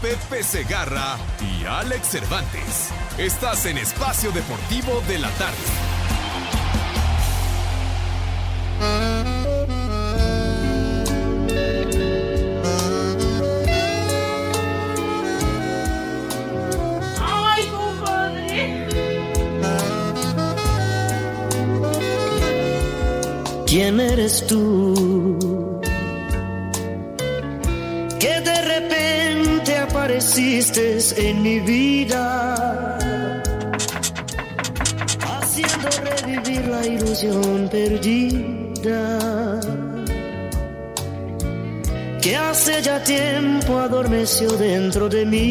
Pepe Segarra y Alex Cervantes. Estás en Espacio Deportivo de la Tarde. ¿Quién eres tú? Apareciste en mi vida, haciendo revivir la ilusión perdida. Que hace ya tiempo adormeció dentro de mí.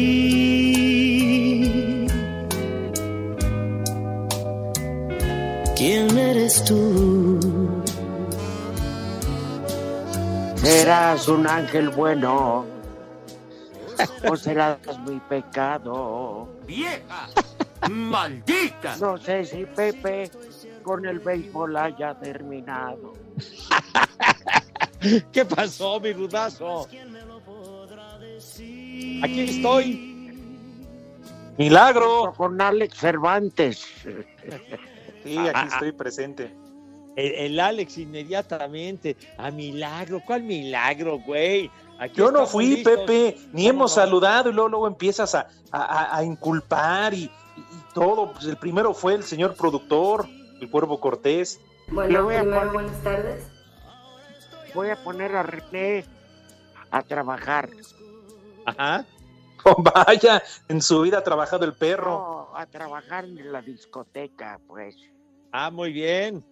¿Quién eres tú? Serás un ángel bueno o serás mi pecado. ¡Vieja! ¡Maldita! No sé si Pepe con el béisbol haya terminado. ¿Qué pasó, mi rudazo? Aquí estoy. Milagro. Con Alex Cervantes. Sí, aquí estoy presente. El, el Alex inmediatamente. A milagro. ¿Cuál milagro, güey? Aquí Yo no fui, listos. Pepe, ni ¿Cómo hemos no? saludado y luego, luego empiezas a, a- inculpar y, y- y todo. Pues el primero fue el señor productor, el Cuervo Cortés. Bueno, voy a primero poner- buenas tardes. Voy a poner a René a trabajar. Ajá. Oh, vaya, en su vida ha trabajado el perro. No, a trabajar en la discoteca, pues. Ah, muy bien.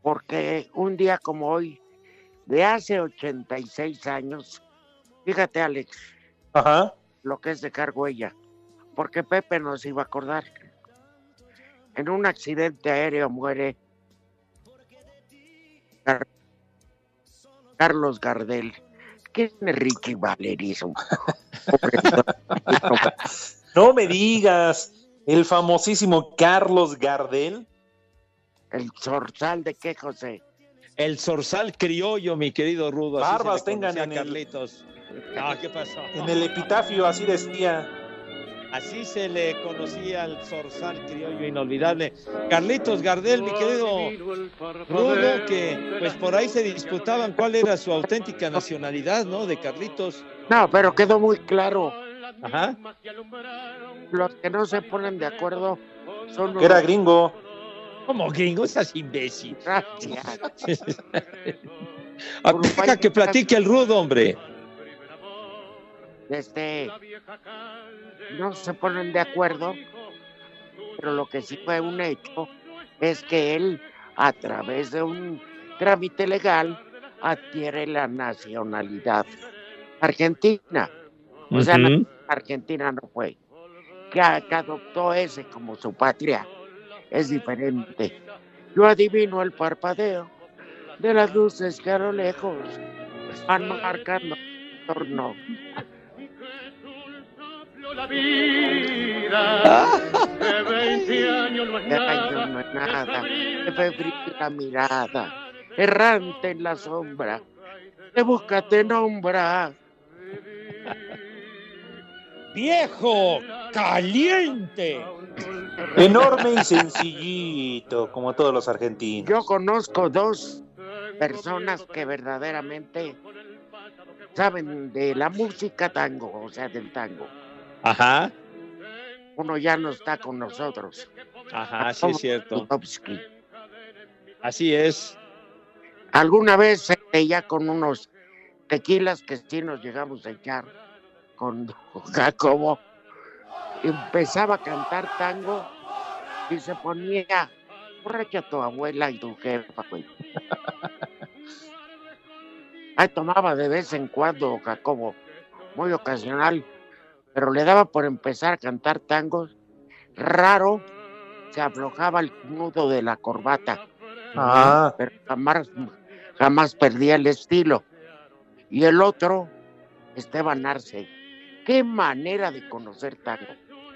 Porque un día como hoy, de hace 86 años, fíjate, Alex, Ajá. lo que es de cargo ella, porque Pepe nos iba a acordar. En un accidente aéreo muere Car- Carlos Gardel. ¿Quién es Ricky Valerismo? No me digas, el famosísimo Carlos Gardel. El zorzal de qué, José. El zorzal criollo, mi querido Rudo. así Barbas tengan en el- Carlitos. No, ¿qué pasó? En el epitafio así decía. Así se le conocía al zorzal criollo inolvidable. Carlitos Gardel, mi querido Rudo, que pues por ahí se disputaban cuál era su auténtica nacionalidad, ¿no? De Carlitos. No, pero quedó muy claro. Ajá. Los que no se ponen de acuerdo son Que era gringo. Como gringo, estás imbécil. Gracias. Ah, Deja que platique el Rudo, hombre. este, no se ponen de acuerdo, pero lo que sí fue un hecho es que él, a través de un trámite legal, adquiere la nacionalidad argentina. O sea. Argentina no fue. Que adoptó ese como su patria. Es diferente. Yo adivino el parpadeo de las luces que a lo lejos van marcando el torno. La vida de 20 años no es nada. De febril la mirada, errante en la sombra. Te busca, te nombra. ¡Viejo! ¡Caliente! Enorme y sencillito, como todos los argentinos. Yo conozco dos personas que verdaderamente saben de la música tango, o sea, del tango. Ajá, Uno ya no está con nosotros. ajá, sí es cierto. Bukowski. Así es. Alguna vez se veía con unos tequilas que sí nos llegamos a echar con Jacobo. Empezaba a cantar tango y se ponía borracha tu abuela y tu jefa, güey. Ay, tomaba de vez en cuando Jacobo, muy ocasional, pero le daba por empezar a cantar tangos. Raro, se aflojaba el nudo de la corbata Ah, pero jamás, jamás perdía el estilo. Y el otro, Esteban Arce. Qué manera de conocer tango.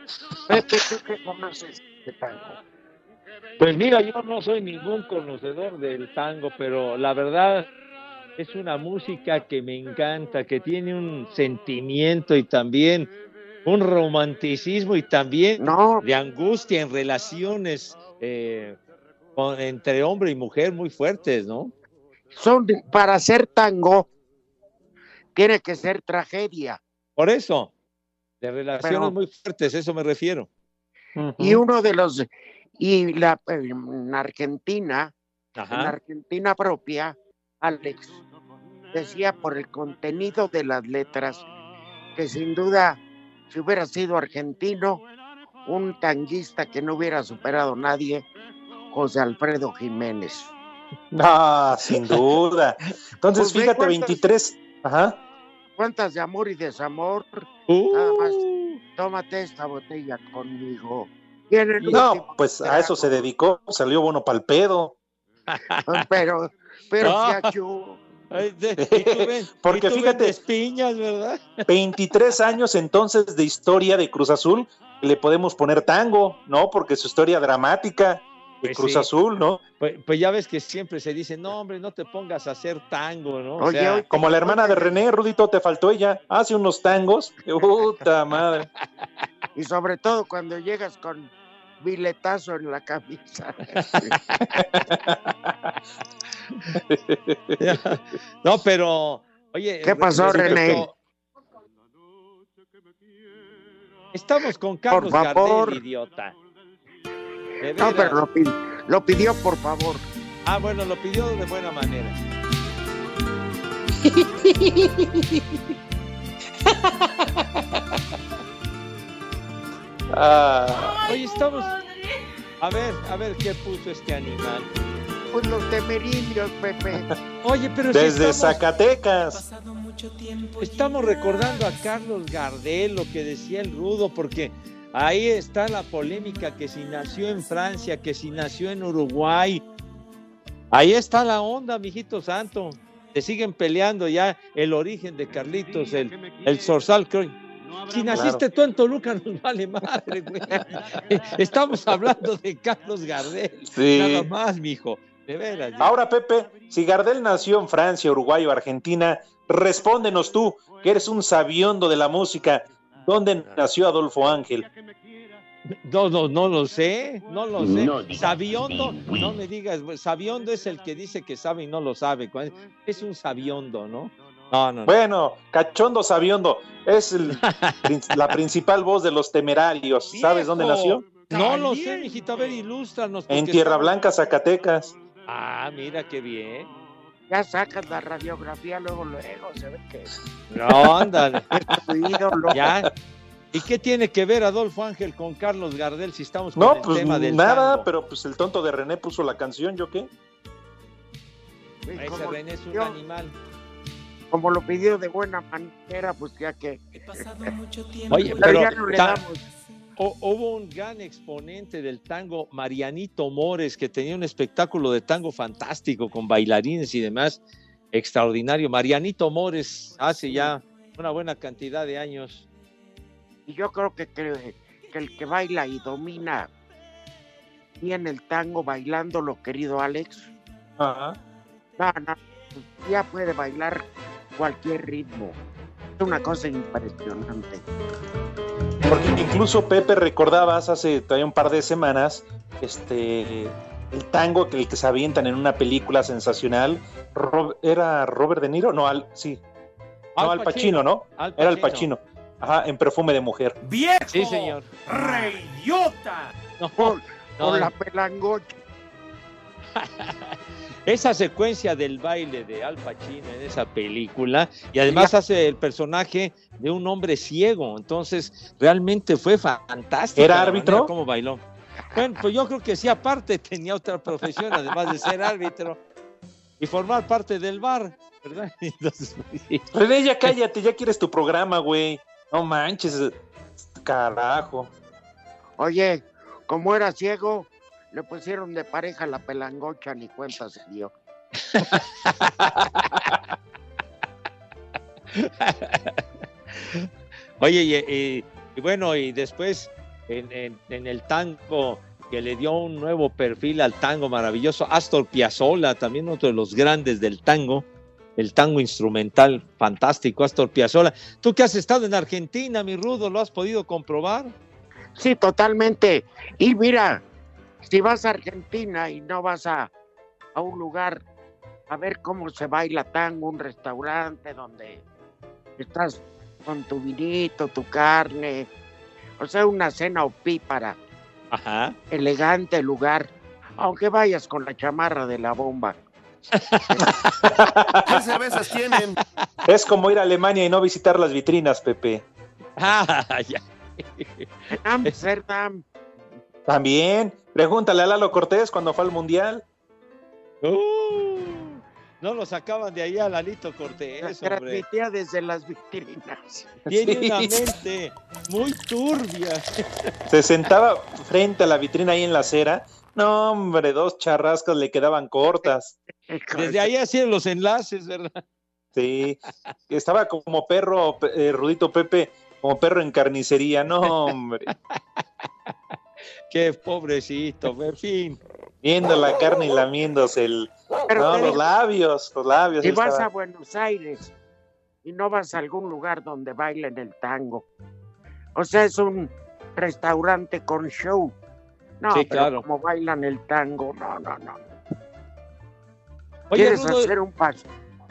Pepe, ¿tú qué conoces de tango? Pues mira, yo no soy ningún conocedor del tango, pero la verdad es una música que me encanta, que tiene un sentimiento y también un romanticismo y también No, de angustia en relaciones eh, con- entre hombre y mujer muy fuertes, ¿no? son para hacer tango, tiene que ser tragedia. Por eso, de relaciones Pero- muy fuertes, eso me refiero. Y uno de los, y la en Argentina, en. Argentina propia, Alex decía por el contenido de las letras que sin duda, si hubiera sido argentino, un tanguista que no hubiera superado nadie, José Alfredo Jiménez. ah, sin duda. Entonces, Pues ve fíjate, cuántas- 23. Ajá. ¿Cuántas de amor y desamor? Uh, Nada más. Tómate esta botella conmigo. No, pues a eso se dedicó. Salió bueno para el pedo. Pero, pero Ah. Y tú ven- Porque fíjate- piñas, ¿verdad? 23 años entonces de historia de Cruz Azul. Le podemos poner tango, ¿no? Porque su historia dramática Pues Cruz sí. Azul, ¿no? Pues, pues ya ves que siempre se dice, no, hombre, no te pongas a hacer tango, ¿no? O Oye, sea, oye, Como la hermana de René, Rudito, te faltó ella. Hace unos tangos. Puta madre. y sobre todo cuando llegas con biletazo en la camisa. no, pero, oye. ¿Qué pasó, René? Estamos con Carlos favor. Gardel, idiota. No, pero lo, pi- lo pidió por favor. Ah, bueno, lo pidió de buena manera. Ah, Oye, estamos. A ver, a ver qué puso este animal. Pues los temerilios, Pepe. Oye, pero si desde estamos, Zacatecas. estamos recordando a Carlos Gardel, lo que decía el rudo, porque ahí está la polémica que si nació en Francia, que si nació en Uruguay. Ahí está la onda, mijito santo. Se siguen peleando ya el origen de Carlitos, el, el creo. Si naciste tú en Toluca, nos vale madre, güey. Estamos hablando de Carlos Gardel. Sí. Nada más, mijo. De veras. Ahora, Pepe, si Gardel nació en Francia, Uruguay o Argentina, respóndenos tú, que eres un sabiondo de la música. ¿Dónde nació Adolfo Ángel? No, no, no lo sé, no lo sé. sabiondo, no me digas, pues, sabiondo es el que dice que sabe y no lo sabe. Es un sabiondo, ¿no? No, no, no. Bueno, cachondo sabiondo, es el la principal voz de los temerarios. ¿Sabes dónde nació? No lo sé, mijito, a ver, ilústranos. En Tierra Blanca, Zacatecas. Ah, mira qué bien. Ya sacas la radiografía luego, luego, se ve que No, ándale. Ya. ¿Y qué tiene que ver Adolfo Ángel con Carlos Gardel si estamos con No, el pues tema del nada, tango? pero pues el tonto de René puso la canción, ¿yo qué? Ese como, René es un yo- animal. como lo pidió de buena manera, pues ya que. Oye, Pero, pero ya no le damos. Hu- hubo un gran exponente del tango, Marianito Mores, que tenía un espectáculo de tango fantástico con bailarines y demás, extraordinario. Marianito Mores hace ya una buena cantidad de años. Y yo creo que, que, que el que baila y domina bien el tango bailándolo, querido Alex, Ajá. no, no, ya puede bailar cualquier ritmo. Es una cosa impresionante. Porque incluso Pepe recordabas hace todavía un par de semanas este el tango que el que se avientan en una película sensacional Rob- era Robert De Niro, no, al- sí, No, Al Pacino, ¿no? Al Era el Pacino. Ajá, en perfume de mujer. ¡Viejo! Sí, señor. ¡Reyota! No, con la pelangocha. esa secuencia del baile de Al Pacino en esa película y además hace el personaje de un hombre ciego, entonces realmente fue fantástico. ¿Era árbitro? Cómo bailó. Bueno, pues yo creo que sí, aparte tenía otra profesión, además de ser árbitro y formar parte del bar, ¿verdad? Entonces, sí. René, ya cállate, ya quieres tu programa, güey. No manches, carajo. Oye, como era ciego, le pusieron de pareja la pelangocha, ni cuenta se dio. Oye, y, y- y bueno, y después en, en- en el tango que le dio un nuevo perfil al tango maravilloso, Astor Piazzolla, también otro de los grandes del tango, el tango instrumental fantástico, Astor Piazzolla. Tú que has estado en Argentina, mi Rudo, ¿lo has podido comprobar? Sí, totalmente. Y mira, si vas a Argentina y no vas a, a un lugar a ver cómo se baila tango, un restaurante donde estás con tu vinito, tu carne, o sea, una cena opípara, Ajá. elegante lugar, aunque vayas con la chamarra de la bomba. ¿Qué cervezas tienen? Es como ir a Alemania y no visitar las vitrinas, Pepe. Ah, ya. Amsterdam, También, pregúntale a Lalo Cortés cuando fue al Mundial. Uh, no lo sacaban de ahí a Lalito Cortés, hombre. desde las vitrinas. Tiene Sí. una mente muy turbia. Se sentaba frente a la vitrina ahí en la acera. No, hombre, dos charrascas le quedaban cortas. Desde ahí hacían los enlaces, ¿verdad? Sí, estaba como perro, eh, Rudito Pepe, como perro en carnicería. No, hombre, Qué pobrecito, en fin. viendo la carne y lamiéndose el, Pero no, te los digo, labios, los labios. si ahí vas estaba. a Buenos Aires y no vas a algún lugar donde bailen el tango, o sea, es un restaurante con show. No, Sí, pero claro. como bailan el tango, no, no, no. Oye, Quieres Rudo, hacer un paso,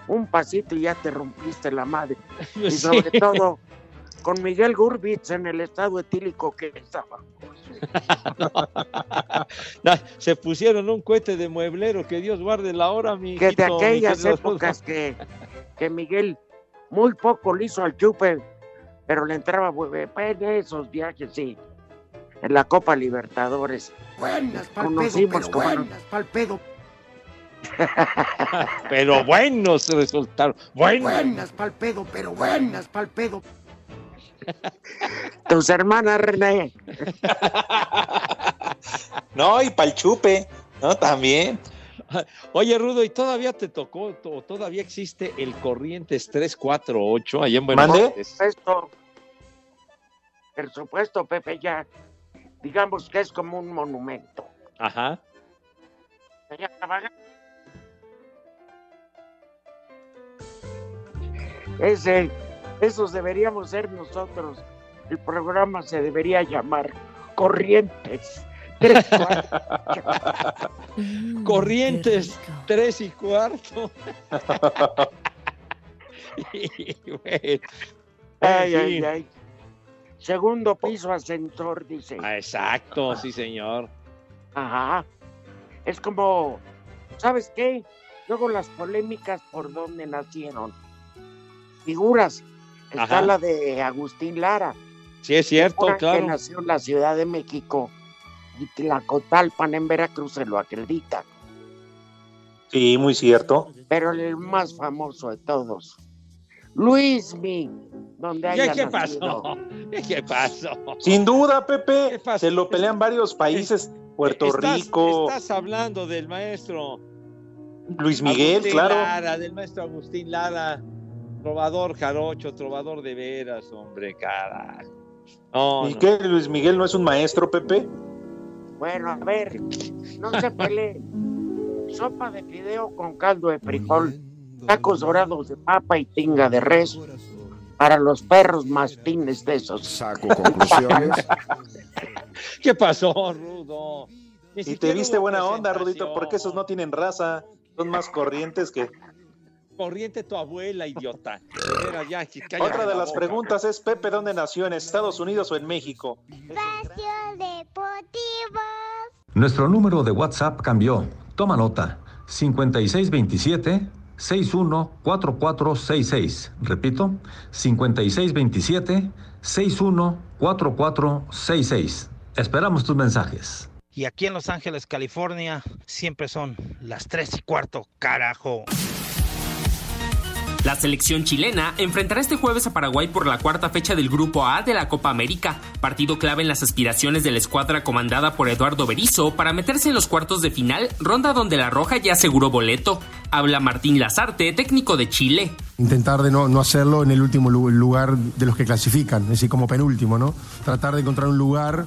un pasito y ya te rompiste la madre. Y sí. sobre todo con Miguel Gurbitz en el estado etílico que estaba. Na- se pusieron un cohete de mueblero, que Dios guarde la hora, mi Que de aquellas épocas que, que Miguel muy poco le hizo al chupe, pero le entraba muy bien. en esos viajes, sí. En la Copa Libertadores. Buenas pa'l pedo, Conocimos pero como no. buenas pa'l pedo. Pero buenos resultaron. Buenos. Buenas pa'l pedo, pero buenas pa'l pedo. Tus hermanas, René. No, y pa'l chupe, ¿no? También. Oye, Rudo, ¿y todavía te tocó, o todavía existe el Corrientes 348 allá en Buenos ¿Mande? Aires? Esto, por supuesto, Pepe, ya digamos que es como un monumento. Ajá. Trabaja- Ese, esos deberíamos ser nosotros. El programa se debería llamar Corrientes. Tres, cuatro. Corrientes 3 y cuarto. Y, bueno, Ay, ay, ay. Segundo piso ascensor, dice. Ah, Exacto, sí, señor. Ajá. Es como, ¿sabes qué? Luego las polémicas por dónde nacieron. Figuras. Está Ajá. la de Agustín Lara. Sí, es cierto, Una que claro. nació en la Ciudad de México y Tlacotalpan en Veracruz se lo acredita. Sí, muy cierto. Pero el más famoso de todos, Luismi, donde ¿Qué, haya qué nacido. pasó? ¿Qué pasó? Sin duda, Pepe, ¿Qué pasó? se lo pelean varios países. Puerto Estás- Rico, Estás hablando del maestro Luis Miguel, Agustín claro. Lara, del maestro Agustín Lara, trovador jarocho, trovador de veras, hombre, carajo. No, ¿Y no. qué? ¿Luis Miguel no es un maestro, Pepe? Bueno, a ver, no se peleen. Sopa de fideo con caldo de frijol, tacos dorados de papa y tinga de res para los perros mastines de esos. Saco conclusiones. ¿Qué pasó, Rudo? Ni Y te viste buena onda, Rudito, porque esos no tienen raza. Son más corrientes que. Corriente tu abuela, idiota. Era Yankee, cállate Otra de la las boca. preguntas es, Pepe, ¿dónde nació? ¿En Estados Unidos o en México? Espacio Deportivo. Nuestro número de WhatsApp cambió. Toma nota. 5627 614466. Repito, 5627 614466. Esperamos tus mensajes. Y aquí en Los Ángeles, California, siempre son las tres y cuarto, carajo. La selección chilena enfrentará este jueves a Paraguay por la cuarta fecha del Grupo A de la Copa América, partido clave en las aspiraciones de la escuadra comandada por Eduardo Berizzo para meterse en los cuartos de final, ronda donde la Roja ya aseguró boleto. Habla Martín Lazarte, técnico de Chile. Intentar de no, no hacerlo en el último lu- lugar de los que clasifican, es decir, como penúltimo, ¿no? Tratar de encontrar un lugar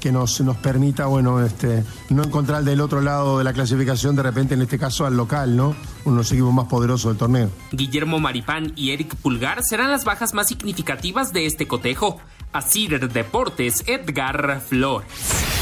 que nos, nos permita, bueno, este, no encontrar del otro lado de la clasificación, de repente, en este caso, al local, ¿no? Uno de los equipos más poderosos del torneo. Guillermo Maripán y Eric Pulgar serán las bajas más significativas de este cotejo. Así Deportes, Edgar Flores.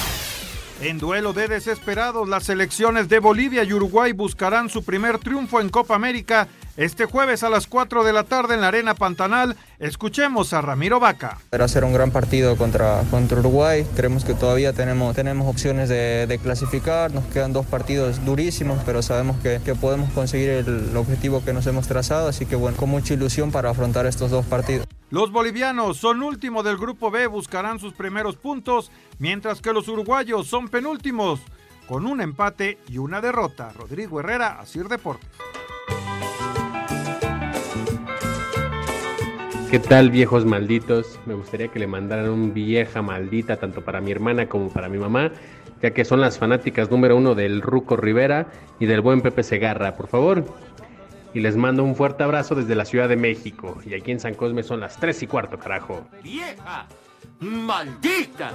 En duelo de desesperados, las selecciones de Bolivia y Uruguay buscarán su primer triunfo en Copa América este jueves a las 4 de la tarde en la Arena Pantanal. Escuchemos a Ramiro Vaca. Era hacer un gran partido contra, contra Uruguay. Creemos que todavía tenemos, tenemos opciones de, de clasificar. Nos quedan dos partidos durísimos, pero sabemos que, que podemos conseguir el objetivo que nos hemos trazado. Así que bueno, con mucha ilusión para afrontar estos dos partidos. Los bolivianos son último del grupo B, buscarán sus primeros puntos, mientras que los uruguayos son penúltimos, con un empate y una derrota. Rodrigo Herrera, Asir Deportes. ¿Qué tal viejos malditos? Me gustaría que le mandaran un vieja maldita tanto para mi hermana como para mi mamá, ya que son las fanáticas número uno del Ruco Rivera y del buen Pepe Segarra, por favor. Y les mando un fuerte abrazo desde la Ciudad de México. Y aquí en San Cosme son las 3 y cuarto, carajo. ¡Vieja! ¡Maldita!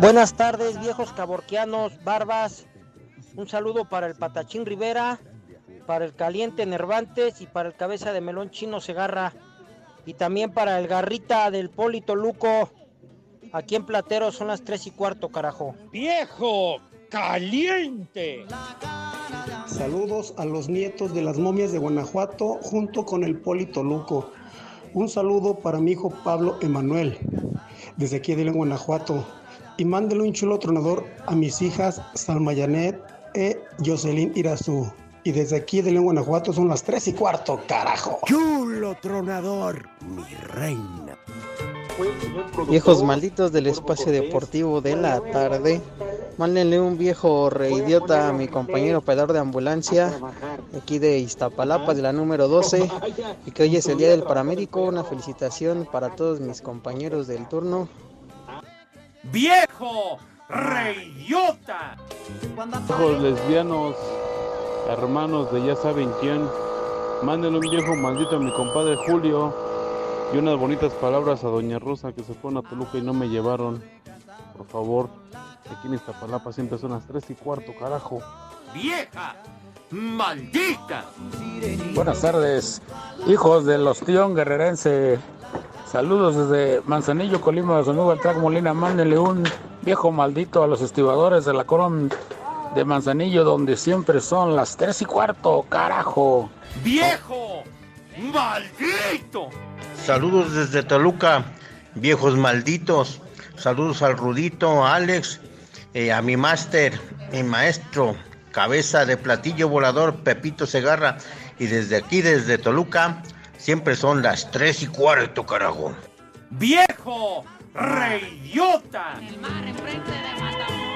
Buenas tardes, viejos caborquianos, barbas. Un saludo para el Patachín Rivera, para el Caliente Nervantes y para el Cabeza de Melón Chino Segarra. Y también para el Garrita del Polito Luco. Aquí en Platero son las tres y cuarto, carajo. ¡Viejo! ¡Caliente! Saludos a los nietos de las momias de Guanajuato junto con el Polito Luco. Un saludo para mi hijo Pablo Emanuel, desde aquí de León, Guanajuato. Y mándele un chulo tronador a mis hijas Salma Yanet e Jocelyn Irazú. Y desde aquí de León, Guanajuato son las 3 y cuarto, carajo. Chulo tronador, mi reina. Viejos malditos del espacio deportivo de la tarde. Mándenle un viejo reidiota a mi compañero operador de ambulancia, aquí de Iztapalapa, de la número 12, y que hoy es el día del paramédico. Una felicitación para todos mis compañeros del turno. ¡Viejo! ¡Reyota! Hijos lesbianos, hermanos de ya saben quién, mándenle un viejo maldito a mi compadre Julio y unas bonitas palabras a Doña Rosa que se fueron a Toluca y no me llevaron. Por favor, aquí en Iztapalapa siempre son las 3 y cuarto, carajo. ¡Vieja! ¡Maldita! Buenas tardes, hijos de los Tión Guerrerense. Saludos desde Manzanillo, Colima, de su amigo el Track Molina. Mándenle un viejo maldito a los estibadores de la Coron de Manzanillo, donde siempre son las 3 y cuarto, carajo. ¡Viejo! ¡Maldito! Saludos desde Toluca, viejos malditos. Saludos al Rudito, a Alex, eh, a mi máster, mi maestro, cabeza de platillo volador, Pepito Segarra. Y desde aquí, desde Toluca, siempre son las tres y cuarto, carajo. ¡Viejo! ¡Reyota! Por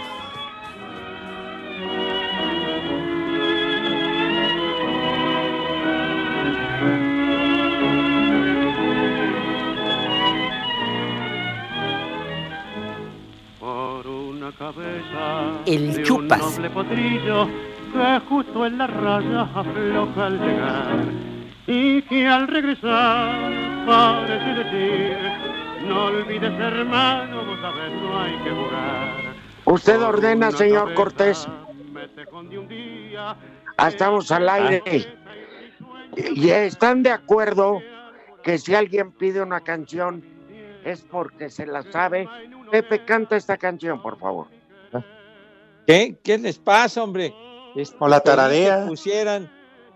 potrillo que justo en la raya afloja al llegar y que al regresar parece decir no olvides hermano vos sabés no hay que jugar Usted ordena, señor Cortés. Ah, Estamos al aire. Y están de acuerdo que si alguien pide una canción es porque se la sabe. Pepe, canta esta canción, por favor. ¿Qué? ¿Qué les pasa, hombre? O la tararea. pusieran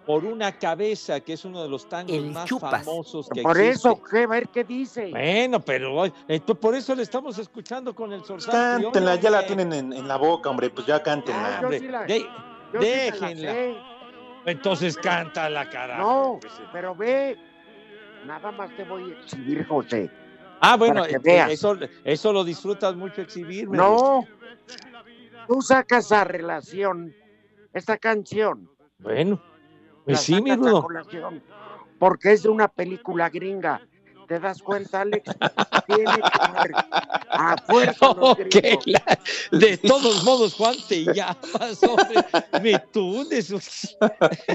por una cabeza, que es uno de los tangos más famosos que Por existe. eso, ¿qué? A ver qué dice. Bueno, pero eh, por eso le estamos escuchando con el Zorzal. Cántenla, ya la tienen en, en la boca, hombre, pues ya cántenla. yo sí la- De- yo sí me la déjenla. Entonces canta la cara. No, pero ve, nada más te voy a exhibir, José. Ah, bueno, eh, veas. eso, eso lo disfrutas mucho exhibirme. No, tú sacas a relación esta canción. Bueno, pues sí, mi porque es de una película gringa. ¿Te das cuenta, Alex? Tiene que ver a fuerza la- de todos modos, Juan, te llamas, hombre. Me tundes.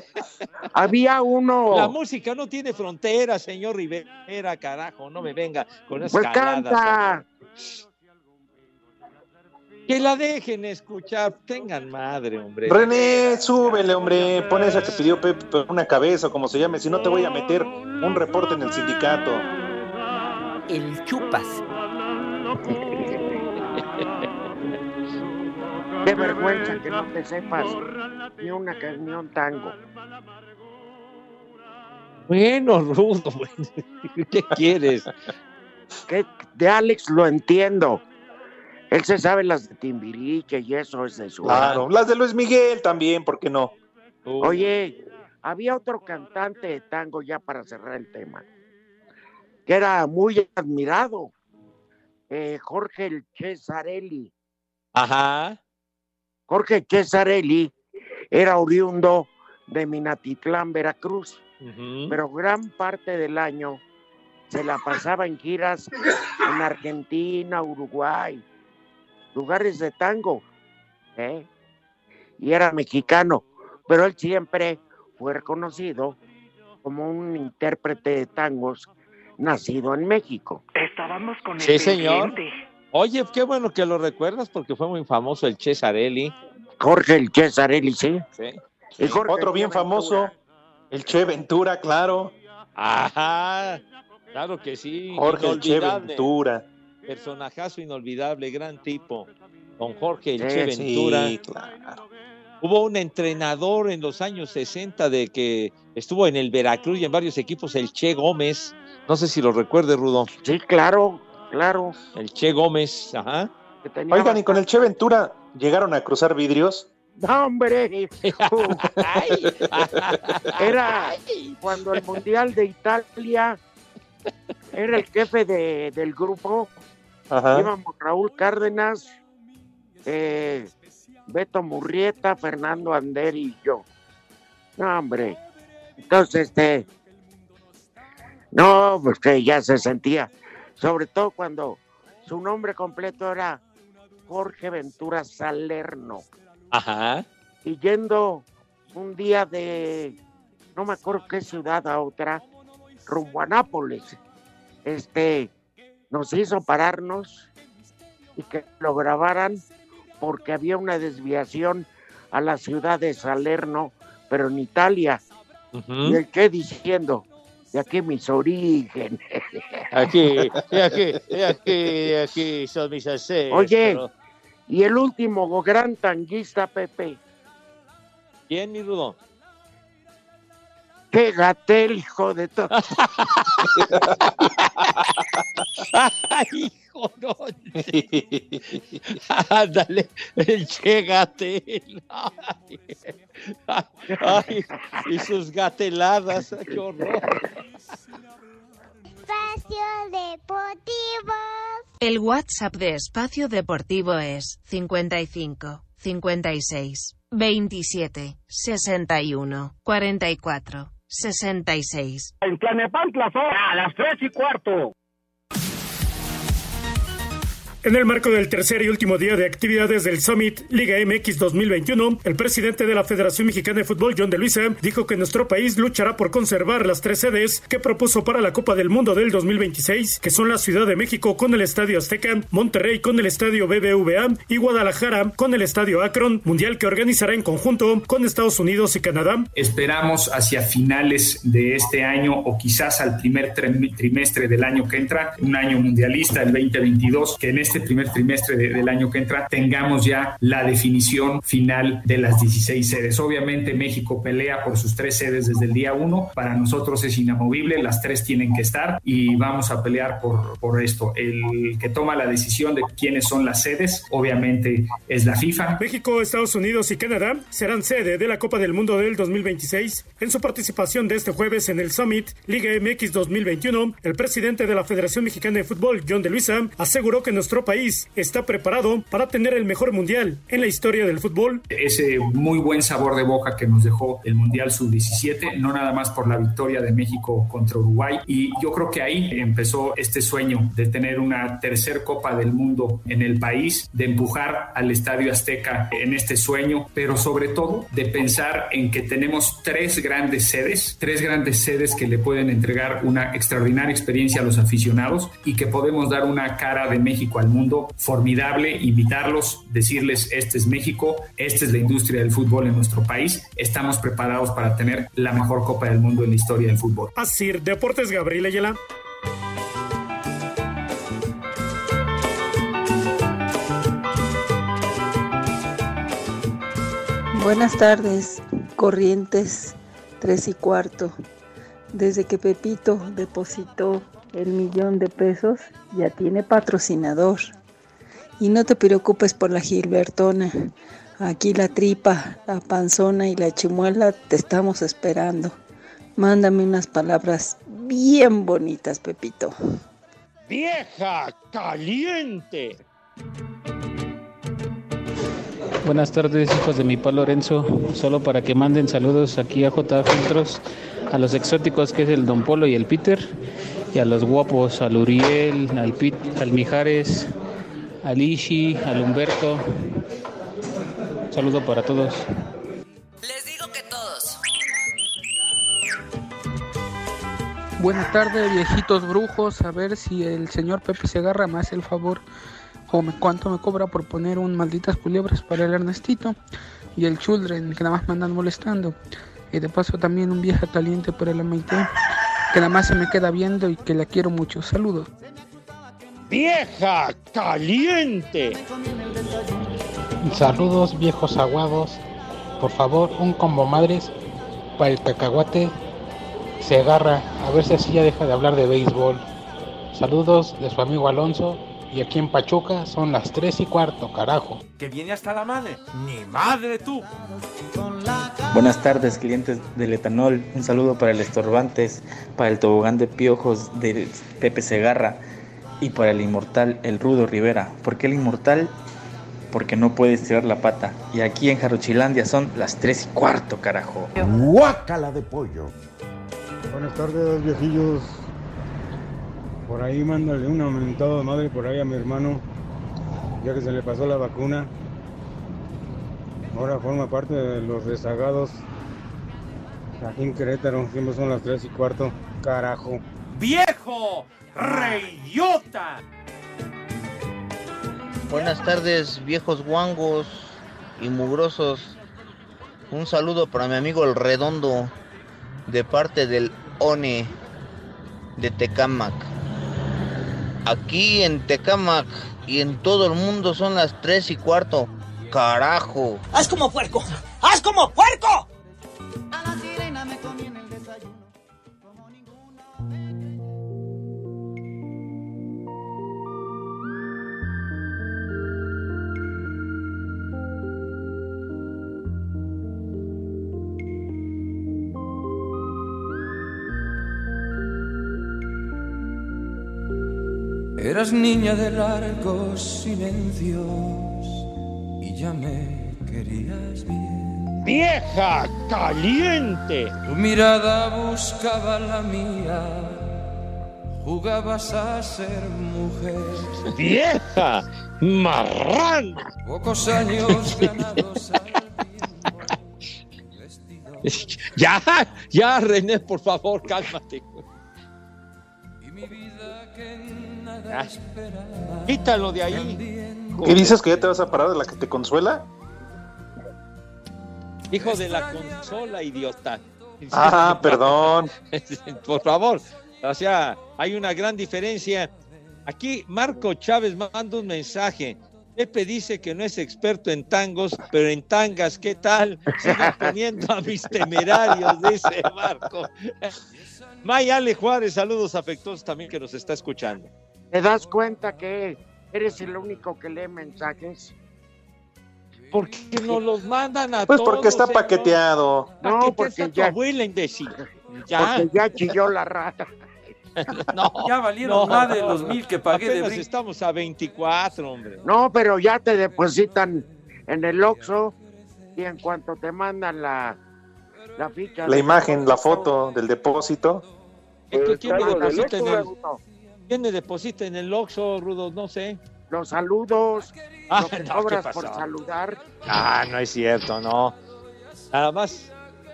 Había uno. La música no tiene fronteras, señor Rivera, carajo, no me venga con esas Pues caladas, canta. Que la dejen escuchar, tengan madre, hombre. René, súbele, hombre. Pon esa que pidió Pepe, una cabeza, como se llame. Si no, te voy a meter un reporte en el sindicato. El chupas. Qué vergüenza que no te sepas ni una canción tango. Bueno, Rudo, ¿qué quieres? Que de Alex lo entiendo. Él se sabe las de Timbiriche y eso es de su. Claro, las de Luis Miguel también, ¿por qué no? Oye, había otro cantante de tango ya para cerrar el tema, que era muy admirado, eh, Jorge el Cesarelli. Ajá. Jorge Cesarelli era oriundo de Minatitlán, Veracruz, pero gran parte del año se la pasaba en giras en Argentina, Uruguay, lugares de tango, ¿eh? y era mexicano, pero él siempre fue reconocido como un intérprete de tangos nacido en México. Estábamos con Sí, señor. Oye, qué bueno que lo recuerdas porque fue muy famoso el Cesarelli. Jorge el Cesarelli, sí. Sí. Y Jorge Otro el bien Ventura. famoso, el Che Ventura, claro. Ajá, claro que sí. Jorge el Che. Ventura. Personajazo inolvidable, gran tipo. Don Jorge el Sí, Che sí, Ventura. claro. Hubo un entrenador en los años 60 de que estuvo en el Veracruz y en varios equipos, el Che Gómez. No sé si lo recuerde, Rudo. Sí, claro, claro. El Che Gómez, ajá. Oigan, y con el Che Ventura llegaron a cruzar vidrios. No, hombre. Era cuando el Mundial de Italia era el jefe de- del grupo. Ajá. Íbamos Raúl Cárdenas, eh, Beto Murrieta, Fernando Ander y yo. No, hombre. Entonces, este. No, pues que ya se sentía. Sobre todo cuando su nombre completo era Jorge Ventura Salerno. Ajá. y yendo un día de, no me acuerdo qué ciudad a otra, rumbo a Nápoles, este, nos hizo pararnos y que lo grabaran porque había una desviación a la ciudad de Salerno, pero en Italia. Y el que diciendo, de aquí mis orígenes. Aquí, aquí, aquí, aquí son mis ancestros. Oye, y el último gran tanguista, Pepe, ¿Quién, mi Rudo? Qué gatel, hijo de todo. Ay, hijo, no. Ándale, el Che Gatel. Ay, ay, y sus gateladas, qué horror. Espacio Deportivo. El WhatsApp de Espacio Deportivo es 55 56 27 61 44 66. En Tlanepantla son a las tres y cuarto. En el marco del tercer y último día de actividades del Summit Liga MX 2021, el presidente de la Federación Mexicana de Fútbol, John de Luisa, dijo que nuestro país luchará por conservar las tres sedes que propuso para la Copa del Mundo del 2026, que son la Ciudad de México con el Estadio Azteca, Monterrey con el Estadio BBVA y Guadalajara con el Estadio Akron, mundial que organizará en conjunto con Estados Unidos y Canadá. Esperamos hacia finales de este año o quizás al primer trim- trimestre del año que entra, un año mundialista, el 2022, que en este este primer trimestre del año que entra tengamos ya la definición final de las 16 sedes. Obviamente México pelea por sus tres sedes desde el día uno. Para nosotros es inamovible, las tres tienen que estar y vamos a pelear por, por esto. El que toma la decisión de quiénes son las sedes, obviamente es la FIFA. México, Estados Unidos y Canadá serán sede de la Copa del Mundo del 2026. En su participación de este jueves en el Summit Liga MX 2021, el presidente de la Federación Mexicana de Fútbol, John de Luisa, aseguró que nuestro país está preparado para tener el mejor mundial en la historia del fútbol. Ese muy buen sabor de boca que nos dejó el Mundial Sub-17, no nada más por la victoria de México contra Uruguay. Y yo creo que ahí empezó este sueño de tener una tercer Copa del Mundo en el país, de empujar al Estadio Azteca en este sueño, pero sobre todo de pensar en que tenemos tres grandes sedes, tres grandes sedes que le pueden entregar una extraordinaria experiencia a los aficionados y que podemos dar una cara de México al mundo formidable, invitarlos, decirles, este es México, esta es la industria del fútbol en nuestro país, estamos preparados para tener la mejor Copa del Mundo en la historia del fútbol. Así, Deportes Gabriel Ayala. Buenas tardes, Corrientes, tres y cuarto. Desde que Pepito depositó el millón de pesos, ya tiene patrocinador. Y no te preocupes por la Gilbertona. Aquí la tripa, la panzona y la chimuela te estamos esperando. Mándame unas palabras bien bonitas, Pepito. ¡Vieja caliente! Buenas tardes, hijos de mi pa Lorenzo. Solo para que manden saludos aquí a J Filtros, a los exóticos que es el Don Polo y el Peter, y a los guapos, al Uriel, al, Pit, al Mijares, al Ishi, al Humberto. saludo para todos. Les digo que todos. Buenas tardes, viejitos brujos. A ver si el señor Pepe se agarra más el favor o me, cuánto me cobra por poner un malditas culebras para el Ernestito y el Children que nada más me andan molestando. Y de paso también un vieja caliente para la Maite que nada más se me queda viendo y que la quiero mucho. Saludos. ¡Vieja caliente! Saludos viejos aguados. Por favor, un combo madres para el cacahuate. Se agarra, a ver si así ya deja de hablar de béisbol. Saludos de su amigo Alonso. Y aquí en Pachuca son las 3 y cuarto, carajo. Que viene hasta la madre. ¡Ni madre tú! Buenas tardes, clientes del etanol. Un saludo para el Estorbantes, para el tobogán de piojos de Pepe Segarra y para el inmortal, el Rudo Rivera. ¿Por qué el inmortal? Porque no puede estirar la pata. Y aquí en Jarochilandia son las 3 y cuarto, carajo. ¡Guácala de pollo! Buenas tardes, viejillos. Por ahí mándale un aumentado de madre por ahí a mi hermano, ya que se le pasó la vacuna. Ahora forma parte de los rezagados. Aquí en Querétaro, siempre son las 3 y cuarto. Carajo. ¡Viejo! ¡Reyota! Buenas tardes, viejos guangos y mugrosos. Un saludo para mi amigo el Redondo, de parte del ONE de Tecamac. Aquí en Tecamac y en todo el mundo son las 3 y cuarto. Carajo. ¡Haz como puerco! ¡Haz como puerco! Eras niña de largos silencios y ya me querías bien. ¡Vieja caliente! Tu mirada buscaba la mía, jugabas a ser mujer. ¡Vieja marrán! Pocos años ganados. ya, ya, René, por favor, cálmate. Y mi vida Ah, quítalo de ahí. ¿Qué dices que ya te vas a parar de la que te consuela? Hijo de la consola, idiota. Ah, perdón. Por favor. O sea, hay una gran diferencia Aquí Marco Chávez manda un mensaje. Pepe dice que no es experto en tangos, pero en tangas, ¿qué tal? Sigan poniendo a mis temerarios, dice Marco. Maya Ale Juárez, saludos afectuosos también que nos está escuchando. ¿Te das cuenta que eres el único que lee mensajes? ¿Por qué no los mandan a Pues todos? porque está señor? paqueteado. No, porque tu ya- abuela, imbécil. Ya. Porque ya chilló la rata. No, Ya valieron más de los mil que pagué de estamos a 24, hombre. No, pero ya te depositan en el Oxxo y en cuanto te mandan la, la ficha. La imagen, la foto del depósito. ¿Esto ¿Quién me deposita en el, Me deposita en el Oxxo, Rudo? No sé. Los saludos, Ah, lo que no, por saludar. Ah, no es cierto, no. Nada más,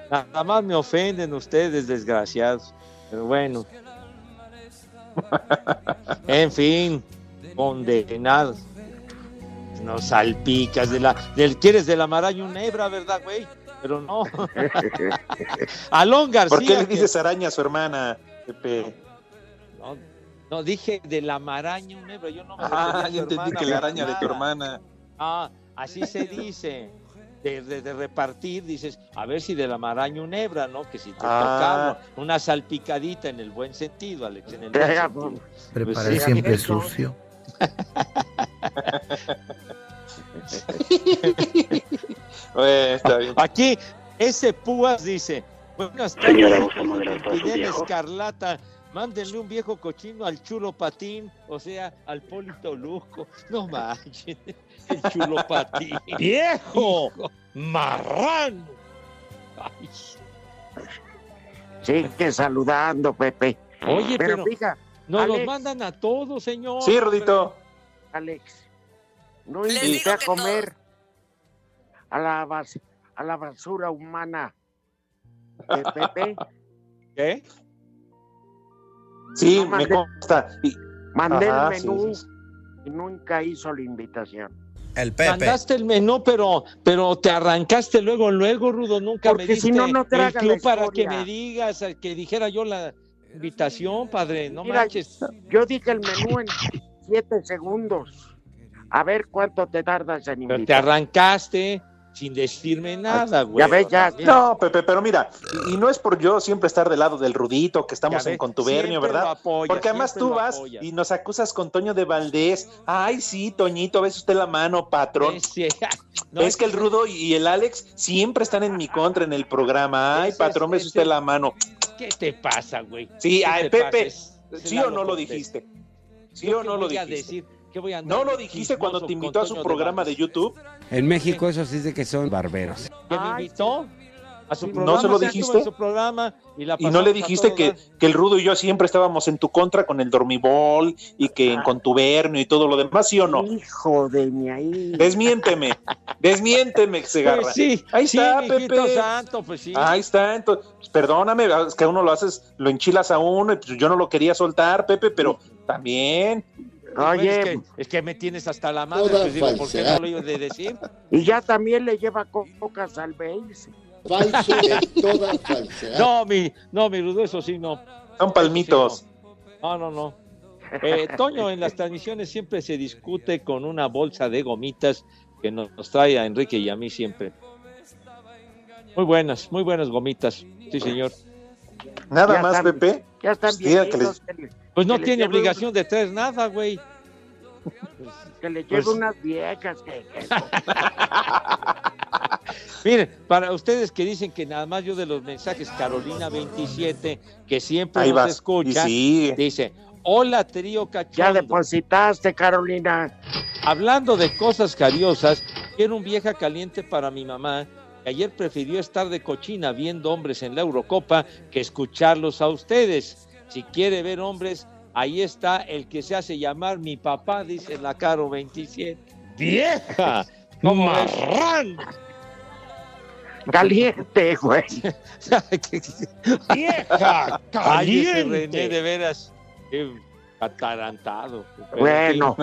nada más me ofenden ustedes, desgraciados. Pero bueno. En fin, condenados. No salpicas de la, del, quieres de la maraña una hebra, ¿verdad, güey? Pero no. Alón García. ¿Por qué le que- dices araña a su hermana, Pepe? No, no, dije de la maraña una hebra, yo no me Ah, yo entendí hermana, que la araña de tu nada. hermana. Ah, así se dice. De, de- de repartir, dices, a ver si de la maraña una hebra, ¿no? Que si te Ah. tocaba una salpicadita en el buen sentido, Alex, en el buen sentido. Preparar Pues sí. siempre sucio. Bueno, está bien. Aquí, ese Púas dice, buenas tardes. Escarlata, mándenle un viejo cochino al chulo patín, o sea, al Polito Lujo. No manches, el chulo patín. ¡Viejo! ¡Marrano! Ay, Sigue saludando, Pepe. Oye, pero, pero fija, nos los Alex. mandan a todos, señor. Sí, Rudito. Alex, no digo a comer a la, bas- a la basura humana de Pepe. ¿Qué? Sí, No me consta. Y- Mandé Ajá, el menú sí, sí. y nunca hizo la invitación. El Pepe. Mandaste el menú, pero, pero te arrancaste luego, luego, Rudo. Nunca Porque me diste si no, no el club para que me digas, que dijera yo la invitación, padre. No Mira, manches. Yo dije el menú en siete segundos. A ver cuánto te tardas en Pero te invitar. arrancaste sin decirme nada, güey. Ya ves, ya. No, Pepe, pero mira, y, y no es por yo siempre estar del lado del Rudito, que estamos en contubernio, ¿verdad? apoyas, Porque además tú vas apoyas. y nos acusas con Toño de Valdés. Ay, sí, Toñito, ves usted la mano, patrón. Es, sí, no, es que el Rudo y el Alex siempre están en mi contra en el programa. Ay, patrón, es- ves usted la mano. ¿Qué te pasa, güey? Sí, ¿Qué ay, Pepe, ¿sí o no lo dijiste? ¿Sí ¿Yo o no lo dijiste? Decir? ¿Qué voy a andar ¿No lo dijiste cuando te invitó a su programa de? YouTube? En México esos sí de que son barberos. ¿Que me invitó? A su ¿No programa, se lo dijiste? en su programa y, la Y no le dijiste que, el Rudo y yo siempre estábamos en tu contra con el dormibol y que en contubernio y todo lo demás, ¿sí o no? Hijo de mi ahí. Desmiénteme, desmiénteme, Segarra. Pues sí, Ahí sí, está, Pepe. santo, pues sí. Ahí está, entonces, pues, perdóname, es que a uno lo haces, lo enchilas a uno, y pues yo no lo quería soltar, Pepe, pero también. Oye, es, que, es que me tienes hasta la madre, Toda pues digo, ¿por qué no lo iba de decir? y ya también le lleva cocas al Beis. Falso de toda falsedad. No, mi, no, mi Rudo, eso sí, no. Son palmitos. No, no, no. Eh, Toño, en las transmisiones siempre se discute con una bolsa de gomitas que nos, nos trae a Enrique y a mí siempre. Muy buenas, muy buenas gomitas. Sí, señor. Nada Ya más, están- Pepe. Ya están Pues Pues no tiene obligación de traer nada, güey. que le lleve Pues- unas viejas. Que, Miren, para ustedes que dicen que nada más yo de los mensajes, Carolina 27, que siempre Ahí nos vas. escucha, dice, hola trío ya cachondo. depositaste, Carolina. Hablando de cosas cariosas, quiero un vieja caliente para mi mamá, que ayer prefirió estar de cochina viendo hombres en la Eurocopa que escucharlos a ustedes. Si quiere ver hombres, ahí está el que se hace llamar mi papá, dice la Caro 27. ¡Vieja! ¿Cómo ves? Caliente, güey. ¡Vieja! ¡Caliente! René, René, de veras. Qué atarantado. Bueno.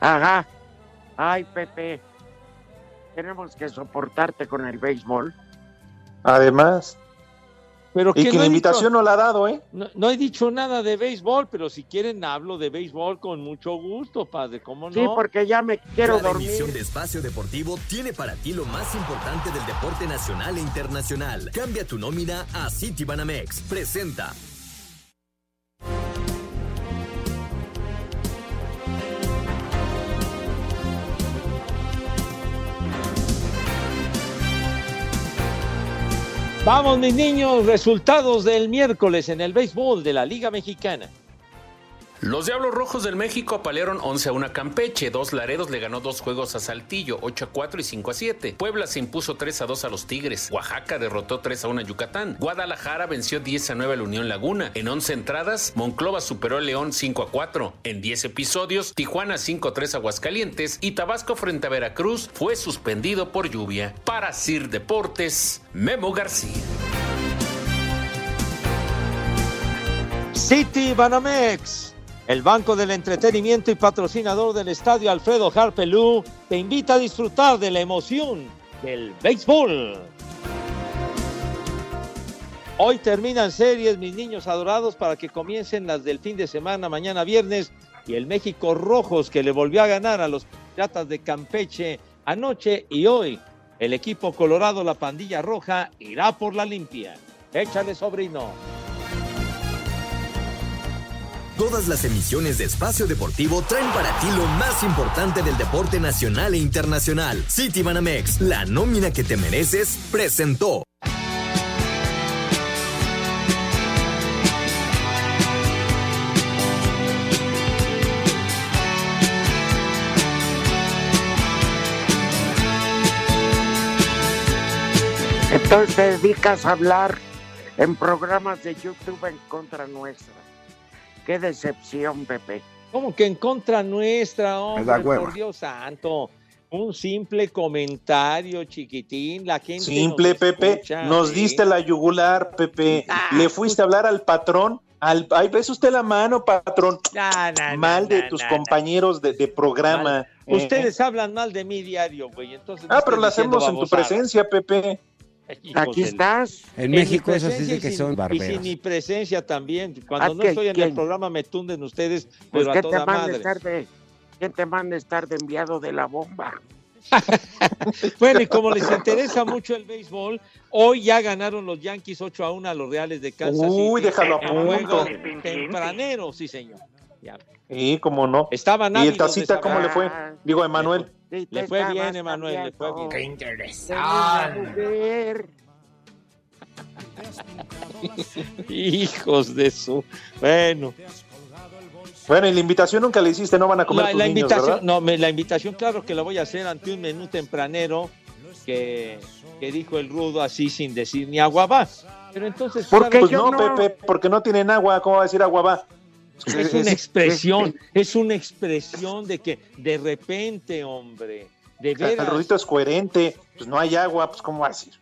Ajá. Ay, Pepe. Tenemos que soportarte con el béisbol. Además, Pero y que, no la he invitación dicho- no la ha dado, ¿eh? No, no he dicho nada de béisbol, pero si quieren hablo de béisbol con mucho gusto, padre, ¿cómo no? Sí, porque ya me quiero Cada dormir. emisión de Espacio Deportivo tiene para ti lo más importante del deporte nacional e internacional. Cambia tu nómina a Citibanamex. Presenta. Vamos, mis niños, resultados del miércoles en el béisbol de la Liga Mexicana. Los Diablos Rojos del México apalearon 11 a 1 a Campeche. Dos Laredos le ganó dos juegos a Saltillo, 8 a 4 y 5 a 7. Puebla se impuso 3 a 2 a los Tigres. Oaxaca derrotó 3 a 1 a Yucatán. Guadalajara venció 10 a 9 a la Unión Laguna. En 11 entradas, Monclova superó a León 5 a 4. En 10 episodios, Tijuana 5 a 3 a Aguascalientes y Tabasco frente a Veracruz fue suspendido por lluvia. Para Sir Deportes, Memo García. City Banamex, el banco del entretenimiento y patrocinador del estadio Alfredo Harpelú, te invita a disfrutar de la emoción del béisbol. Hoy terminan series, mis niños adorados, para que comiencen las del fin de semana, mañana viernes, y el México Rojos, que le volvió a ganar a los Piratas de Campeche anoche y hoy. El equipo colorado, la pandilla roja, irá por la limpia. Échale, sobrino. Todas las emisiones de Espacio Deportivo traen para ti lo más importante del deporte nacional e internacional. Citibanamex, la nómina que te mereces, presentó. Entonces te dedicas a hablar en programas de YouTube en contra nuestra. Qué decepción, Pepe. ¿Cómo que en contra nuestra, hombre? Por Dios santo. Un simple comentario, chiquitín. La gente. Simple, nos Pepe. escucha, Nos ¿sí? diste la yugular, Pepe. Le fuiste a hablar al patrón. Al, ay, ves usted la mano, patrón. Na, na, Mal de tus compañeros de, de programa. eh. Ustedes hablan mal de mí diario, güey. Entonces, Ah, pero lo hacemos en tu presencia, Pepe. Aquí estás. En México eso sí que y sin- son Y barberos. sin mi presencia también. Cuando no ¿qué- estoy en quién? el programa me tunden ustedes, Pues, pero a ¿qué te toda madre. estar de, ¿quién te manda estar de enviado de la bomba? Bueno, y como les interesa mucho el béisbol, hoy ya ganaron los Yankees 8 a 1 a los Reales de Kansas Uy, City. déjalo a punto. tempranero, sí, señor. Ya. Sí, cómo no. Estaban ¿Y el tacita cómo le fue? Digo, Emanuel. Le fue bien, Emanuel, le fue bien. Qué interesante. Hijos de su. Bueno, Bueno, y la invitación nunca le hiciste, no van a comer la, tus la niños, invitación, ¿verdad? no, me- la invitación, claro que la voy a hacer ante un menú tempranero que, que dijo el rudo así sin decir ni agua va. Pero entonces, Porque pues no, Pepe, porque no tienen agua, ¿cómo va a decir agua va? Es una expresión, es una expresión de que de repente, hombre, de El veras. Rudito es coherente, pues no hay agua, pues ¿cómo va a decir?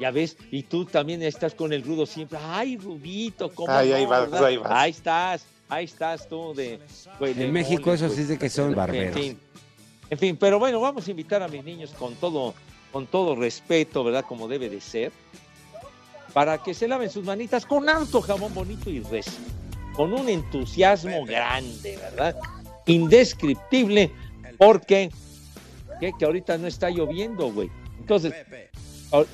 Ya ves, y tú también estás con el rudo siempre. Ay, Rudito, ¿cómo Ay, no, ahí vas, verdad? ahí vas. Ahí estás, ahí estás tú de. pues, de En México mole, eso pues. sí dice que son En barberos. fin, en fin, pero bueno, vamos a invitar a mis niños con todo, con todo respeto, ¿verdad? Como debe de ser, para que se laven sus manitas con harto jabón bonito y recio, con un entusiasmo grande, ¿verdad? Indescriptible, porque ¿qué? que ahorita no está lloviendo, güey. Entonces, ah,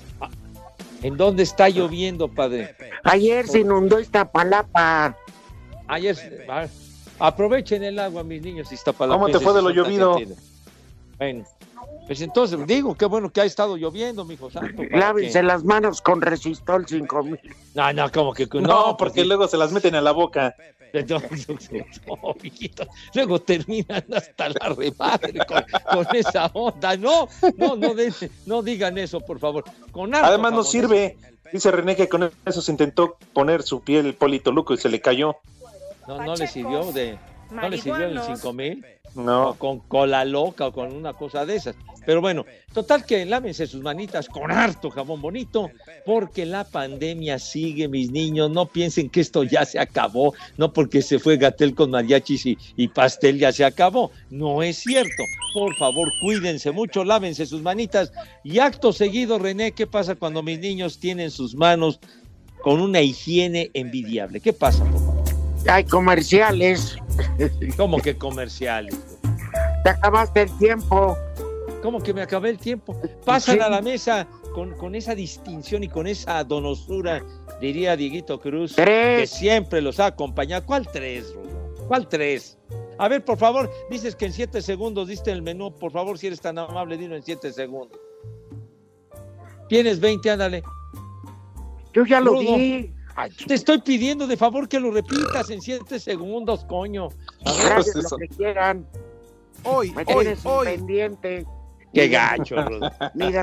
¿en dónde está lloviendo, padre? Ayer se inundó Iztapalapa. Ayer, ah, aprovechen el agua, mis niños, ¿Cómo te fue de lo llovido? Bueno, pues entonces, digo, qué bueno que ha estado lloviendo, mijo santo. Lávense que- las manos con Resistol 5000. No, no, como que No, no, porque luego se las meten a la boca. No, no. Luego terminan hasta la remadre con, con esa onda. No, no, no, den- no digan eso, por favor. Con Además no sirve. Dice René que con eso se intentó poner su piel polito luco y se le cayó. No, no le sirvió de. No le sirvió el marihuanos. 5000. No. O con cola loca o con una cosa de esas. Pero bueno, total que lávense sus manitas con harto jabón bonito, porque la pandemia sigue, mis niños. No piensen que esto ya se acabó, no porque se fue Gatel con mariachis y, y pastel ya se acabó. No es cierto. Por favor, cuídense mucho, lávense sus manitas. Y acto seguido, René, ¿qué pasa cuando mis niños tienen sus manos con una higiene envidiable. ¿Qué pasa, por favor? Hay comerciales. ¿Cómo que comerciales? Te acabaste el tiempo. ¿Cómo que me acabé el tiempo? Pasan a la mesa con, con esa distinción y con esa donosura, diría Dieguito Cruz, Tres. que siempre los ha acompañado. ¿Cuál tres, Rudo? ¿Cuál tres? A ver, por favor, dices que en siete segundos diste el menú. Por favor, si eres tan amable, dilo en siete segundos. Tienes 20, ándale. Yo ya lo Rudo, Te estoy pidiendo de favor que lo repitas en siete segundos, coño. A ver, lo que quieran. Hoy, Me hoy, hoy. pendiente. Qué gacho, Rudo.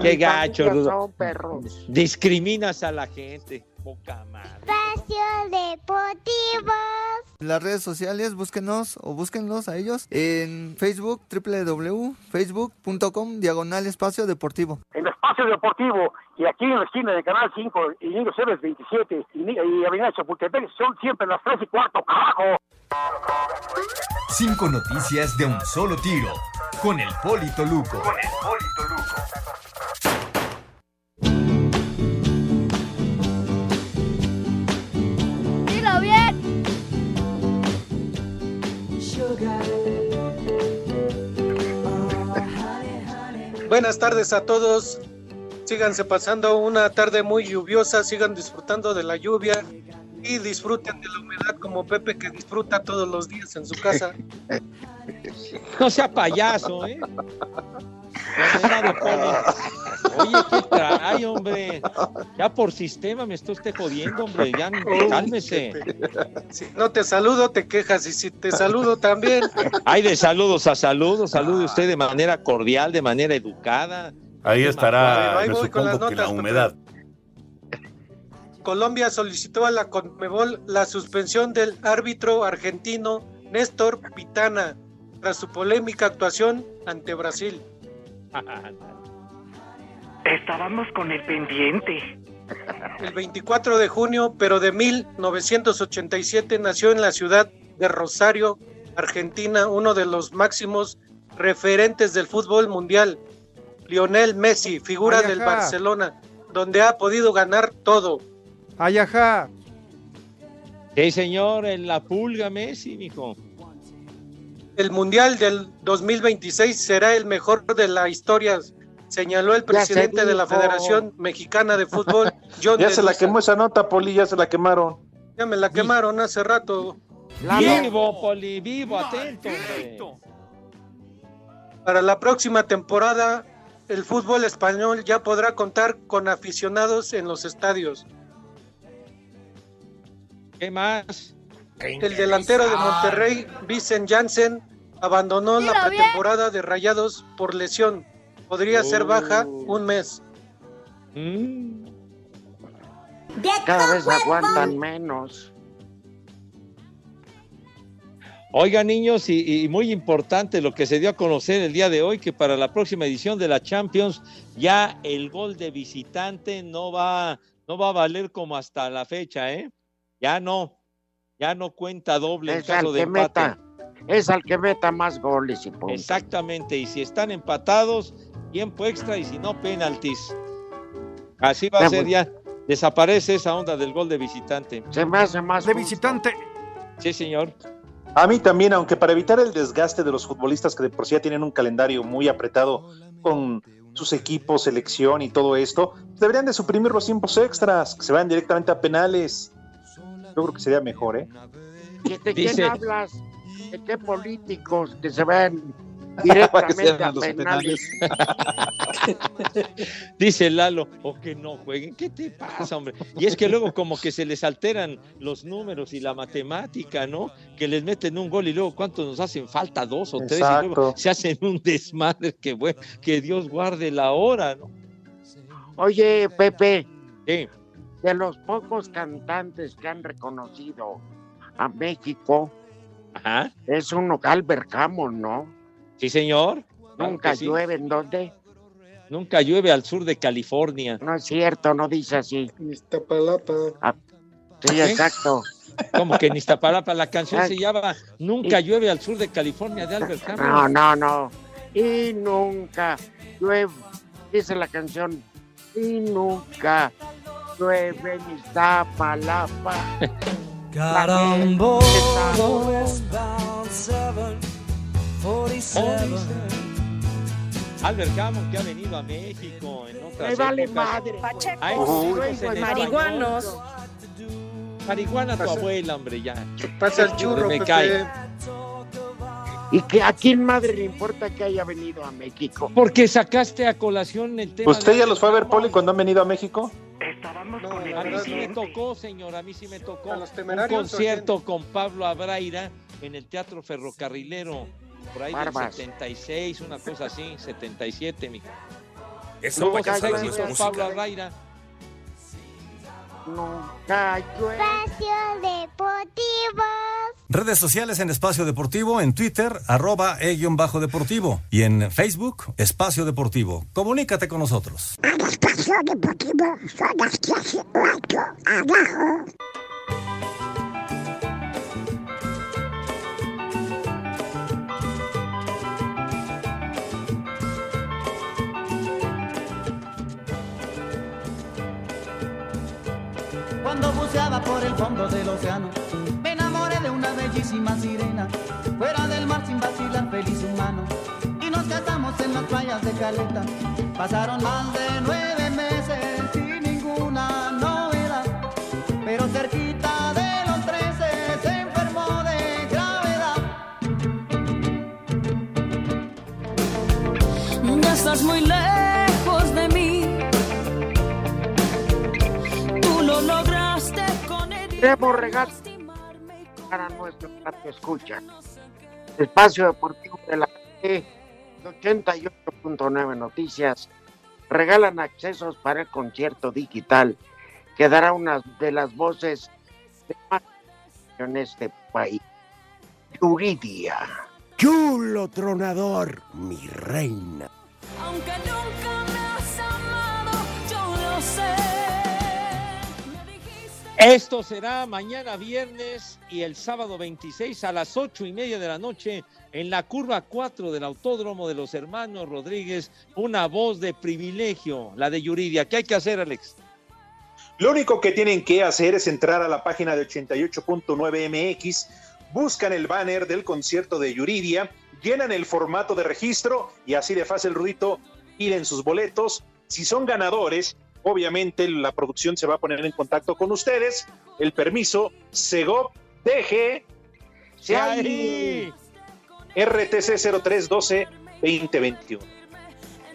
Qué gacho, Rudo. son perros. Discriminas a la gente. Poca madre. Espacio Deportivo. En las redes sociales, búsquenos o búsquenlos a ellos en Facebook, www.facebook.com, diagonal espacio deportivo. En Espacio Deportivo y aquí en la esquina de Canal 5 y Niño Ceres 27 y, y Avenida Chapultepec son siempre las 3 y cuarto, carajo. Cinco noticias de un solo tiro. Con el Polito Luco. Dilo Buenas tardes a todos. Síganse pasando una tarde muy lluviosa, sigan disfrutando de la lluvia y disfruten de la humedad como Pepe que disfruta todos los días en su casa. No sea payaso, ¿eh? Oye, ¿qué trae, hombre? Ya por sistema me está usted jodiendo, hombre. Ya cálmese. Si no te saludo, te quejas y si te saludo también. Hay de saludos a saludos. Salude usted de manera cordial, de manera educada. Ahí estará, Ahí me supongo que la humedad. Colombia solicitó a la Conmebol la suspensión del árbitro argentino Néstor Pitana tras su polémica actuación ante Brasil. Estábamos con el pendiente. El 24 de junio, pero de 1987, nació en la ciudad de Rosario, Argentina, uno de los máximos referentes del fútbol mundial, Lionel Messi, figura del. Barcelona, donde ha podido ganar todo. Ay, ajá. Sí, señor, en la pulga Messi, mijo. El Mundial del 2026 será el mejor de la historia, señaló el se presidente de la. Federación Mexicana de Fútbol, John Ya se la quemó esa nota, Poli, ya se la quemaron. Ya me la quemaron hace rato. Vivo, Poli, vivo, atento. Para la próxima temporada, el fútbol español ya podrá contar con aficionados en los estadios. ¿Qué más? El delantero de Monterrey, Vicent Janssen, abandonó la bien. pretemporada de Rayados por lesión. Podría ser baja un mes. Mm. Cada vez aguantan menos. Oiga, niños, y, y muy importante lo que se dio a conocer el día de hoy, que para la próxima edición de la Champions ya el gol de visitante no va, no va a valer como hasta la fecha, ¿eh? Ya no, ya no cuenta doble en Es caso al de que empate. meta. Es al que meta más goles y puntos. Exactamente, y si están empatados, tiempo extra y si no, penaltis. Así va a ser pues. ya. Desaparece esa onda del gol de visitante. Se me hace más De justo. visitante. Sí, señor. A mí también, aunque para evitar el desgaste de los futbolistas que de por sí ya tienen un calendario muy apretado con sus equipos, selección y todo esto, deberían de suprimir los tiempos extras, que se vayan directamente a penales. Yo creo que sería mejor, ¿eh? ¿De quién Dice- hablas? ¿De qué políticos que se que directamente a los penales? Dice Lalo, o que no jueguen. ¿Qué te pasa, hombre? Y es que luego como que se les alteran los números y la matemática, ¿no? Que les meten un gol y luego cuántos nos hacen falta, dos o tres, y luego se hacen un desmadre que bueno, que Dios guarde la hora, ¿no? Oye, Pepe, Sí. De los pocos cantantes que han reconocido a México, Ajá. es uno Albert Hammond, ¿no? Sí, señor. Claro Nunca sí. llueve, ¿en dónde? Nunca llueve al sur de California. No es cierto, no dice así. Iztapalapa. Sí, ¿Eh? exacto. Como que en Iztapalapa la canción Ay. se llama Nunca llueve al sur de California de Albert No, Hammond. no, no. Y nunca llueve, dice la canción. Y nunca llueve en Iztapalapa. Carambo Albert Hammond que ha venido a México en otras Me vale épocas. madre. En marihuanos. español. Marihuana tu abuela, hombre, ya. Pasa el churro, Me Pepe. cae. Y que a quién madre le importa que haya venido a México. Porque sacaste a colación el tema. ¿Usted de- ya los fue a ver, Poli, cuando han venido a México? A mí sí me tocó, señor, a mí sí me tocó un concierto con Pablo Abraira en el Teatro Ferrocarrilero, por ahí Barbas. del 76, una cosa así, 77, mi. Eso sus que éxitos música. Pablo Abraira. Nunca llueve. Espacio Deportivo. Redes sociales en Espacio Deportivo, en Twitter, arroba e-bajo deportivo y en Facebook, Espacio Deportivo. Comunícate con nosotros. Espacio Deportivo son las 18 abajo. Buceaba por el fondo del océano, me enamoré de una bellísima sirena. Fuera del mar sin vacilar, feliz humano. Y nos casamos en las playas de Caleta. Pasaron más de nueve meses sin ninguna novedad. Pero cerquita de los trece se enfermó de gravedad. Ya estás muy lejos Queremos regalos para nuestro patio escucha. Espacio Deportivo de la E 88.9 Noticias regalan accesos para el concierto digital que dará una de las voces de más en este país. Yuridia. Chulo tronador, mi reina. Aunque nunca me has amado, yo lo sé. Esto será mañana viernes y el sábado 26 a las ocho y media de la noche en la curva 4 del Autódromo de los Hermanos Rodríguez. Una voz de privilegio, la de Yuridia. ¿Qué hay que hacer, Alex? Lo único que tienen que hacer es entrar a la página de 88.9 MX, buscan el banner del concierto de Yuridia, llenan el formato de registro y así de fácil, Rudito, piden sus boletos. Si son ganadores, obviamente la producción se va a poner en contacto con ustedes. El permiso, Segov DG. RTC 0312 2021.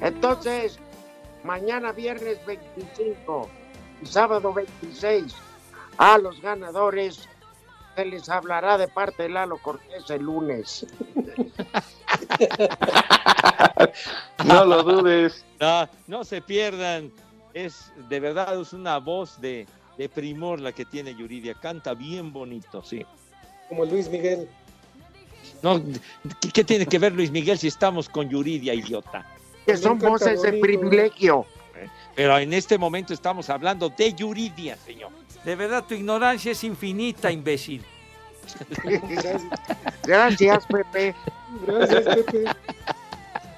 Entonces, mañana viernes 25 y sábado 26, a los ganadores se les hablará de parte de Lalo Cortés el lunes. No lo dudes. No, no se pierdan. Es de verdad es una voz de, de primor la que tiene Yuridia. Canta bien bonito, sí. Como Luis Miguel. No, ¿qué, qué tiene que ver Luis Miguel si estamos con Yuridia, idiota? Que son voces de privilegio. Pero en este momento estamos hablando de Yuridia, señor. De verdad, tu ignorancia es infinita, imbécil. Gracias, Pepe. Gracias, Pepe.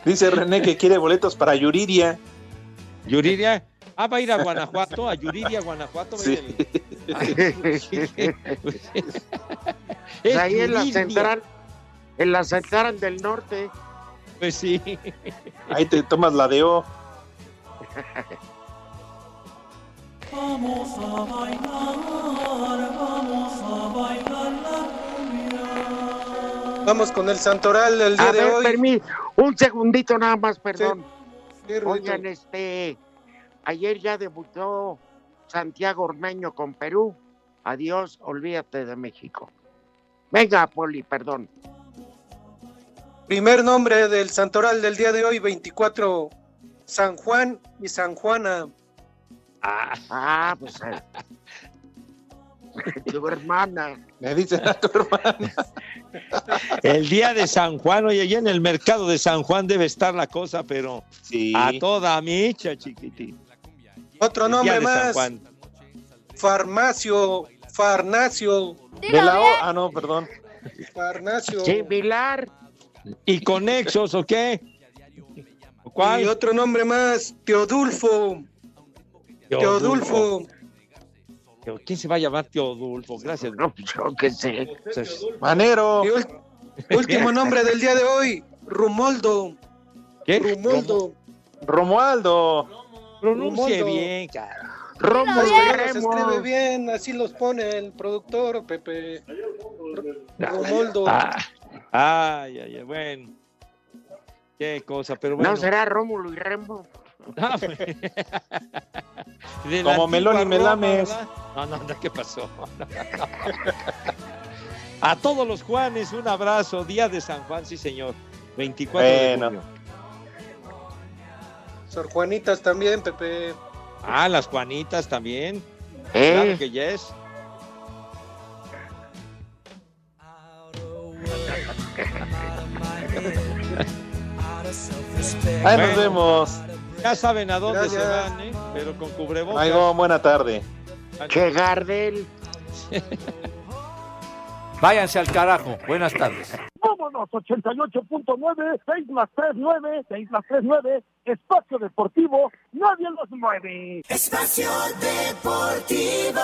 Dice René que quiere boletos para Yuridia. Yuridia, ah, va a ir a Guanajuato, a Yuridia, Guanajuato. va a ir el- Pues ahí en la central, en la central del norte. Pues sí. Ahí te tomas la de O. Vamos a bailar, vamos a bailar la cumbia. Vamos con el Santoral del día A de ver, hoy. un segundito nada más, perdón. Sí. Oigan, este, ayer ya debutó Santiago Ormeño con Perú. Adiós, olvídate de México. Venga, Poli, perdón. Primer nombre del Santoral del día de hoy, 24, San Juan y San Juana. Ah, pues. eh, tu hermana. Me dicen a tu hermana. El día de San Juan, oye, allá en el mercado de San Juan debe estar la cosa, pero Sí. a toda micha, chiquitín. Otro nombre más, Juan. Farmacio, Farnacio, De la O. Ah, no, perdón. Farnacio. Similar. ¿Y conexos o qué? Y ¿Cuál? otro nombre más, Teodulfo, Teodulfo. ¿Quién se va a llamar Teodulfo? Gracias. No, yo qué sé. Manero. Y último nombre del día de hoy, Rumoldo. ¿Qué? Rumoldo. Romualdo. Pronuncie bien, cara. Rómulo bien. se escribe bien, así los pone el productor, Pepe. Romoldo. Ah, Ay, ay, ay, bueno. Qué cosa, pero bueno. No será Rómulo y Remo. Ah, la Como Melón y Melames. No, no, no, ¿qué pasó? A todos los Juanes, un abrazo. Día de San Juan, sí, señor. 24 Bueno. de junio. Sor Juanitas también, Pepe. Ah, las Juanitas también. ¿Eh? Claro que yes. Ahí nos vemos. Ya saben a dónde se van, ¿eh? Pero con cubrebocas. Aigo, buena tarde. Che Gardel. Váyanse al carajo. Buenas tardes. Vámonos, 88.9, 6 más 3, 9, 6 más 3, 9, espacio deportivo, nadie los mueve. Espacio Deportivo.